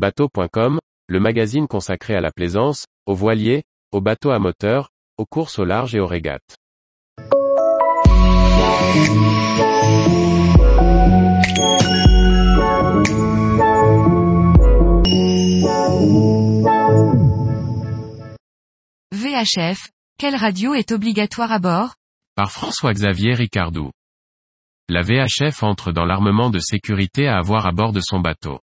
Bateau.com, le magazine consacré à la plaisance, aux voiliers, aux bateaux à moteur, aux courses au large et aux régates. VHF, quelle radio est obligatoire à bord? Par François-Xavier Ricardou. La VHF entre dans l'armement de sécurité à avoir à bord de son bateau.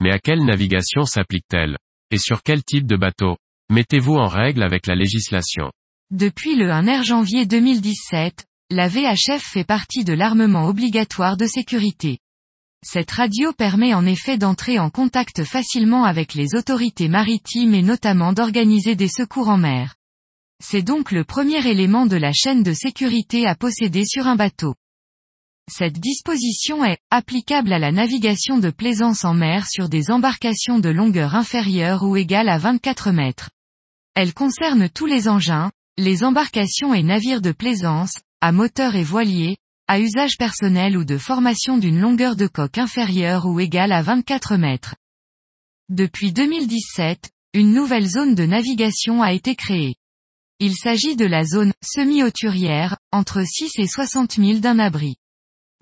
Mais à quelle navigation s'applique-t-elle? Et sur quel type de bateau? Mettez-vous en règle avec la législation. Depuis le 1er janvier 2017, la VHF fait partie de l'armement obligatoire de sécurité. Cette radio permet en effet d'entrer en contact facilement avec les autorités maritimes et notamment d'organiser des secours en mer. C'est donc le premier élément de la chaîne de sécurité à posséder sur un bateau. Cette disposition est applicable à la navigation de plaisance en mer sur des embarcations de longueur inférieure ou égale à 24 mètres. Elle concerne tous les engins, les embarcations et navires de plaisance, à moteur et voilier, à usage personnel ou de formation d'une longueur de coque inférieure ou égale à 24 mètres. Depuis 2017, une nouvelle zone de navigation a été créée. Il s'agit de la zone semi-hauturière, entre 6 et 60 000 d'un abri.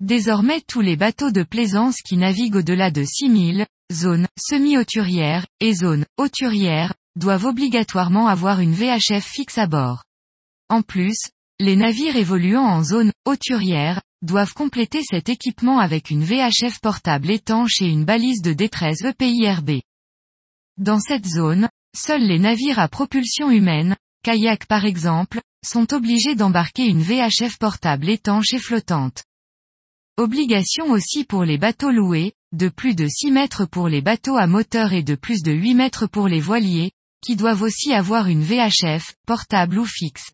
Désormais tous les bateaux de plaisance qui naviguent au-delà de 6000, zone semi-hauturière, et zone hauturière, doivent obligatoirement avoir une VHF fixe à bord. En plus, les navires évoluant en zone hauturière, doivent compléter cet équipement avec une VHF portable étanche et une balise de détresse EPIRB. Dans cette zone, seuls les navires à propulsion humaine, kayak par exemple, sont obligés d'embarquer une VHF portable étanche et flottante. Obligation aussi pour les bateaux loués, de plus de 6 mètres pour les bateaux à moteur et de plus de 8 mètres pour les voiliers, qui doivent aussi avoir une VHF, portable ou fixe.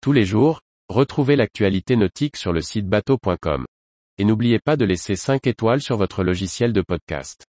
Tous les jours, retrouvez l'actualité nautique sur le site bateau.com. Et n'oubliez pas de laisser 5 étoiles sur votre logiciel de podcast.